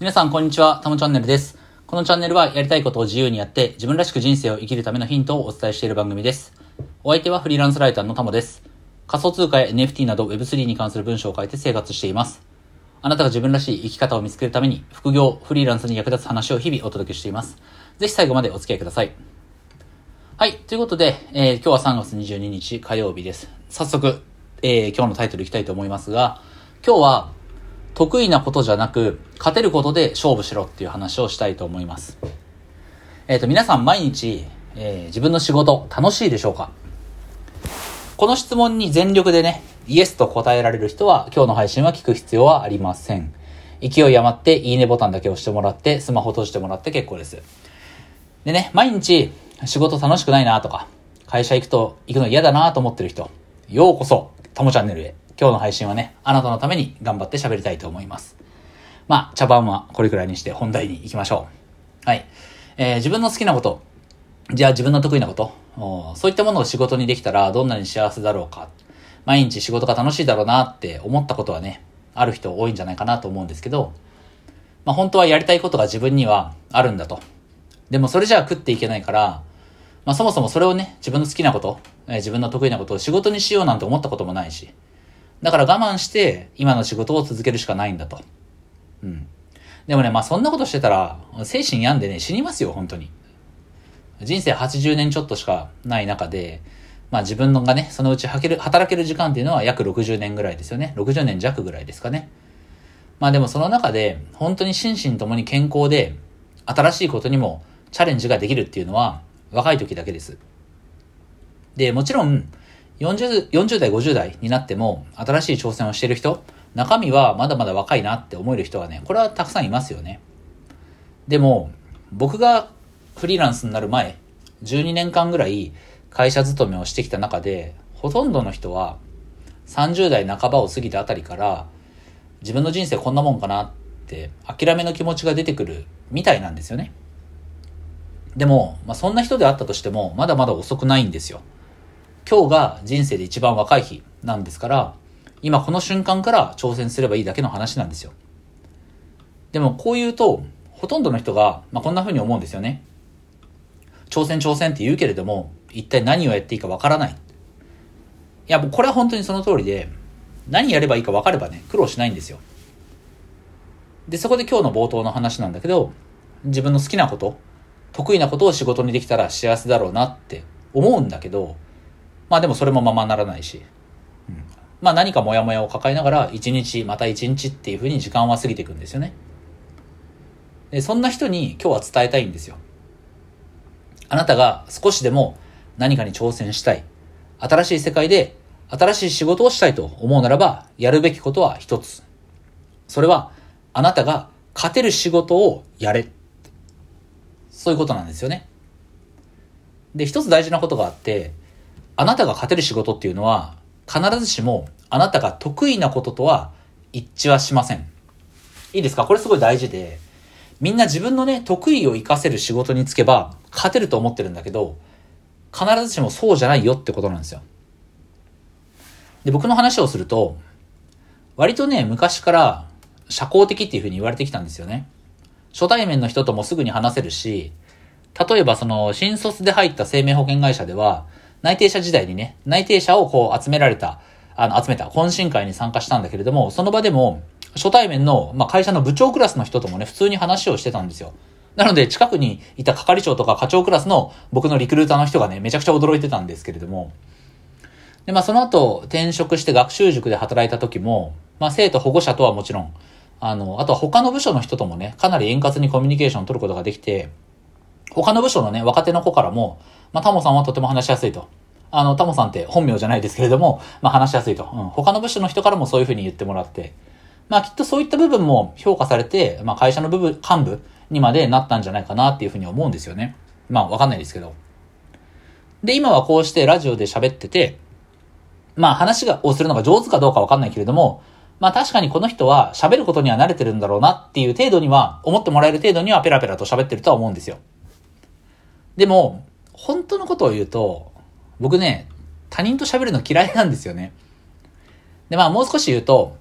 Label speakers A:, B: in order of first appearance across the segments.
A: 皆さん、こんにちは。たもチャンネルです。このチャンネルはやりたいことを自由にやって自分らしく人生を生きるためのヒントをお伝えしている番組です。お相手はフリーランスライターのたもです。仮想通貨や NFT など Web3 に関する文章を書いて生活しています。あなたが自分らしい生き方を見つけるために副業、フリーランスに役立つ話を日々お届けしています。ぜひ最後までお付き合いください。はい。ということで、えー今日は3月22日火曜日です。早速、えー今日のタイトルいきたいと思いますが、今日は得意なことじゃなく、勝てることで勝負しろっていう話をしたいと思います。えっ、と、皆さん毎日、えー自分の仕事楽しいでしょうか？この質問に全力でね、イエスと答えられる人は今日の配信は聞く必要はありません。勢い余っていいねボタンだけ押してもらって、スマホ閉じてもらって結構です。でね、毎日仕事楽しくないなとか、会社行くと、行くの嫌だなと思ってる人、ようこそ、ともチャンネルへ。今日の配信はね、あなたのために頑張って喋りたいと思います。まあ、茶番はこれくらいにして本題に行きましょう。はい。えー自分の好きなこと、じゃあ自分の得意なこと、そういったものを仕事にできたらどんなに幸せだろうか。毎日仕事が楽しいだろうなって思ったことはね、ある人多いんじゃないかなと思うんですけど、まあ本当はやりたいことが自分にはあるんだと。でもそれじゃあ食っていけないから、まあそもそもそれをね、自分の好きなこと、え自分の得意なことを仕事にしようなんて思ったこともないし、だから我慢して今の仕事を続けるしかないんだと。うん。でもね、まあそんなことしてたら、精神病んでね、死にますよ、本当に。人生80年ちょっとしかない中で、まあ自分のがね、そのうち働ける、働ける時間っていうのは約60年ぐらいですよね。60年弱ぐらいですかね。まあでもその中で、本当に心身ともに健康で、新しいことにもチャレンジができるっていうのは、若い時だけです。で、もちろん、40, 40代、50代になっても、新しい挑戦をしている人、中身はまだまだ若いなって思える人はね、これはたくさんいますよね。でも、僕がフリーランスになる前、12年間ぐらい会社勤めをしてきた中で、ほとんどの人は30代半ばを過ぎたあたりから、自分の人生こんなもんかなって諦めの気持ちが出てくるみたいなんですよね。でも、まあ、そんな人であったとしても、まだまだ遅くないんですよ。今日が人生で一番若い日なんですから、今この瞬間から挑戦すればいいだけの話なんですよ。でもこう言うと、ほとんどの人が、まあ、こんな風に思うんですよね。挑戦挑戦って言うけれども、一体何をやっていいかわからない。いや、もうこれは本当にその通りで、何やればいいか分かればね、苦労しないんですよ。で、そこで今日の冒頭の話なんだけど、自分の好きなこと、得意なことを仕事にできたら幸せだろうなって思うんだけど、まあでもそれもままならないし、うん、まあ何かモヤモヤを抱えながら、一日、また一日っていう風に時間は過ぎていくんですよね。で、そんな人に今日は伝えたいんですよ。あなたが少しでも何かに挑戦したい。新しい世界で新しい仕事をしたいと思うならば、やるべきことは一つ。それは、あなたが勝てる仕事をやれ。そういうことなんですよね。で、一つ大事なことがあって、あなたが勝てる仕事っていうのは、必ずしもあなたが得意なこととは一致はしません。いいですか？これすごい大事で、みんな自分のね、得意を活かせる仕事に就けば、勝てると思ってるんだけど、必ずしもそうじゃないよってことなんですよ。で、僕の話をすると、割とね、昔から社交的っていう風に言われてきたんですよね。初対面の人ともすぐに話せるし、例えばその、新卒で入った生命保険会社では、内定者時代にね、内定者をこう集められた、あの、集めた懇親会に参加したんだけれども、その場でも、初対面の、まあ、会社の部長クラスの人ともね、普通に話をしてたんですよ。なので、近くにいた係長とか課長クラスの僕のリクルーターの人がね、めちゃくちゃ驚いてたんですけれども、で、まあその後転職して学習塾で働いた時も、まあ生徒保護者とはもちろん、あの、あとは他の部署の人ともね、かなり円滑にコミュニケーションを取ることができて、他の部署のね、若手の子からも、まあタモさんはとても話しやすいと。あの、タモさんって本名じゃないですけれども、まあ話しやすいと。うん。他の部署の人からもそういうふうに言ってもらって、まあきっとそういった部分も評価されて、まあ会社の部分、幹部にまでなったんじゃないかなっていうふうに思うんですよね。まあわかんないですけど。で、今はこうしてラジオで喋ってて、まあ話が、をするのが上手かどうかわかんないけれども、まあ確かにこの人は喋ることには慣れてるんだろうなっていう程度には、思ってもらえる程度にはペラペラと喋ってるとは思うんですよ。でも、本当のことを言うと、僕ね、他人と喋るの嫌いなんですよね。で、まあもう少し言うと、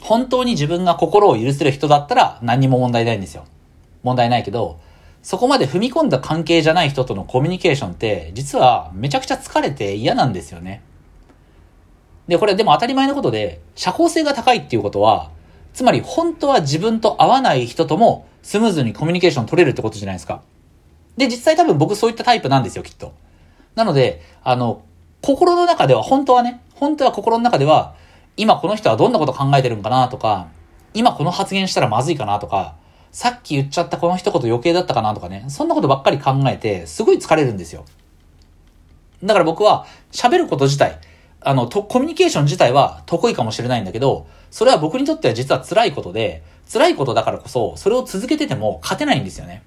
A: 本当に自分が心を許せる人だったら何にも問題ないんですよ。問題ないけど、そこまで踏み込んだ関係じゃない人とのコミュニケーションって、実はめちゃくちゃ疲れて嫌なんですよね。で、これでも当たり前のことで、社交性が高いっていうことは、つまり本当は自分と合わない人ともスムーズにコミュニケーション取れるってことじゃないですか。で、実際多分僕そういったタイプなんですよ、きっと。なので、あの、心の中では、本当はね、本当は心の中では、今この人はどんなこと考えてるんかなとか、今この発言したらまずいかなとか、さっき言っちゃったこの一言余計だったかなとかね、そんなことばっかり考えて、すごい疲れるんですよ。だから僕は、喋ること自体、あの、と、コミュニケーション自体は得意かもしれないんだけど、それは僕にとっては実は辛いことで、辛いことだからこそ、それを続けてても勝てないんですよね。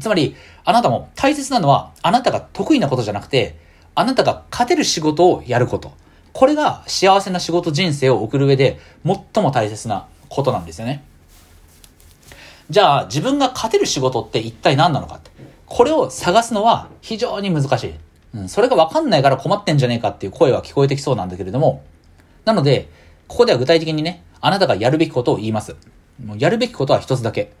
A: つまり、あなたも大切なのは、あなたが得意なことじゃなくて、あなたが勝てる仕事をやること。これが幸せな仕事人生を送る上で最も大切なことなんですよね。じゃあ自分が勝てる仕事って一体何なのかって。これを探すのは非常に難しい。うん、それがわかんないから困ってんじゃねえかっていう声は聞こえてきそうなんだけれども、なので、ここでは具体的にね、あなたがやるべきことを言います。もうやるべきことは一つだけ。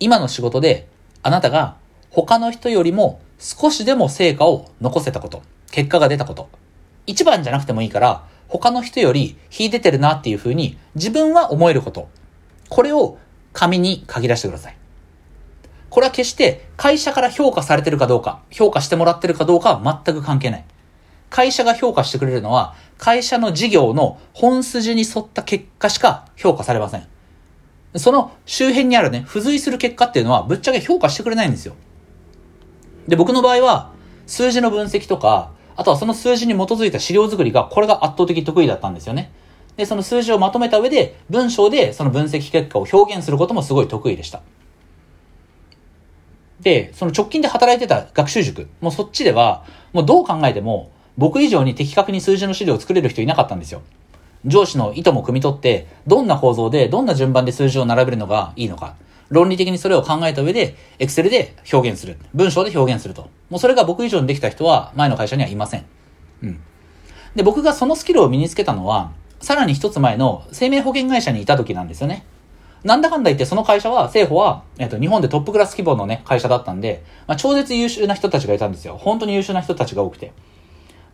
A: 今の仕事で、あなたが他の人よりも少しでも成果を残せたこと、結果が出たこと。一番じゃなくてもいいから、他の人より秀でてるなっていうふうに自分は思えること。これを紙に書き出してください。これは決して会社から評価されてるかどうか、評価してもらってるかどうかは全く関係ない。会社が評価してくれるのは、会社の事業の本筋に沿った結果しか評価されません。その周辺にあるね、付随する結果っていうのはぶっちゃけ評価してくれないんですよ。で、僕の場合は、数字の分析とか、あとはその数字に基づいた資料作りが、これが圧倒的得意だったんですよね。で、その数字をまとめた上で、文章でその分析結果を表現することもすごい得意でした。で、その直近で働いてた学習塾、もうそっちでは、もうどう考えても、僕以上に的確に数字の資料を作れる人いなかったんですよ。上司の意図も汲み取って、どんな構造で、どんな順番で数字を並べるのがいいのか。論理的にそれを考えた上で、エクセルで表現する。文章で表現すると。もうそれが僕以上にできた人は前の会社にはいません。うん。で、僕がそのスキルを身につけたのは、さらに一つ前の生命保険会社にいた時なんですよね。なんだかんだ言ってその会社は、政府は、えっと、日本でトップクラス規模のね、会社だったんで、まあ、超絶優秀な人たちがいたんですよ。本当に優秀な人たちが多くて。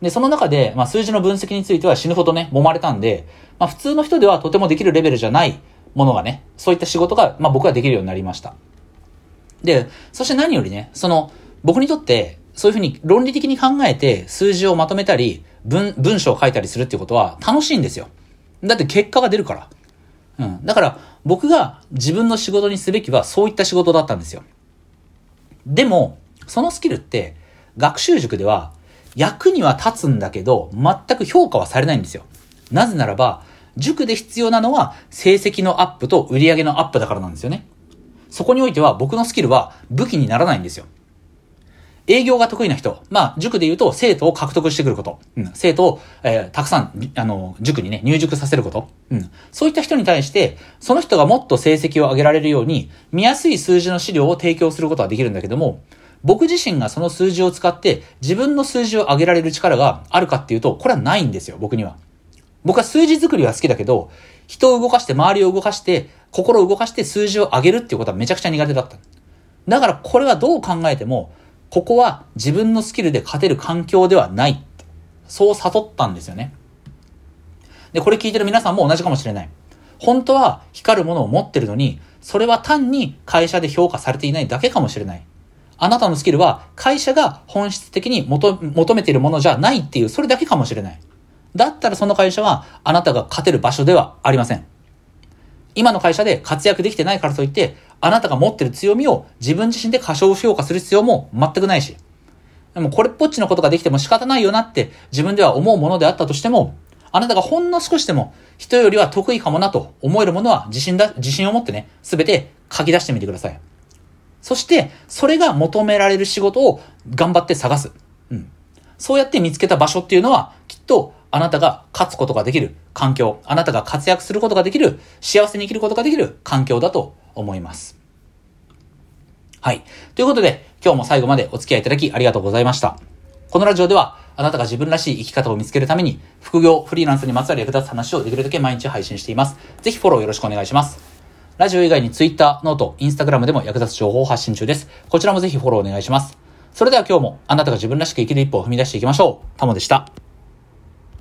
A: で、その中で、まあ、数字の分析については死ぬほどね、揉まれたんで、まあ、普通の人ではとてもできるレベルじゃないものがね、そういった仕事が、まあ僕はできるようになりました。で、そして何よりね、その、僕にとって、そういうふうに論理的に考えて数字をまとめたり、文、文章を書いたりするっていうことは楽しいんですよ。だって結果が出るから。うん。だから僕が自分の仕事にすべきはそういった仕事だったんですよ。でも、そのスキルって学習塾では役には立つんだけど全く評価はされないんですよ。なぜならば塾で必要なのは成績のアップと売り上げのアップだからなんですよね。そこにおいては僕のスキルは武器にならないんですよ。営業が得意な人。まあ、塾で言うと生徒を獲得してくること。うん。生徒を、えー、たくさん、あの、塾にね、入塾させること。うん。そういった人に対して、その人がもっと成績を上げられるように、見やすい数字の資料を提供することはできるんだけども、僕自身がその数字を使って自分の数字を上げられる力があるかっていうと、これはないんですよ、僕には。僕は数字作りは好きだけど、人を動かして、周りを動かして、心を動かして数字を上げるっていうことはめちゃくちゃ苦手だった。だからこれはどう考えても、ここは自分のスキルで勝てる環境ではない。そう悟ったんですよね。で、これ聞いてる皆さんも同じかもしれない。本当は光るものを持ってるのに、それは単に会社で評価されていないだけかもしれない。あなたのスキルは会社が本質的に求めているものじゃないっていう、それだけかもしれない。だったらその会社はあなたが勝てる場所ではありません。今の会社で活躍できてないからといって、あなたが持ってる強みを自分自身で過小評価する必要も全くないし。でもこれっぽっちのことができても仕方ないよなって自分では思うものであったとしても、あなたがほんの少しでも人よりは得意かもなと思えるものは自信だ、自信を持ってね、すべて書き出してみてください。そして、それが求められる仕事を頑張って探す。うん。そうやって見つけた場所っていうのは、きっとあなたが勝つことができる環境、あなたが活躍することができる、幸せに生きることができる環境だと思います。はい。ということで、今日も最後までお付き合いいただきありがとうございました。このラジオでは、あなたが自分らしい生き方を見つけるために、副業、フリーランスにまつわる役立つ話をできるだけ毎日配信しています。ぜひフォローよろしくお願いします。ラジオ以外に Twitter、 note、Instagram でも役立つ情報を発信中です。こちらもぜひフォローお願いします。それでは今日もあなたが自分らしく生きる一歩を踏み出していきましょう。タモでした。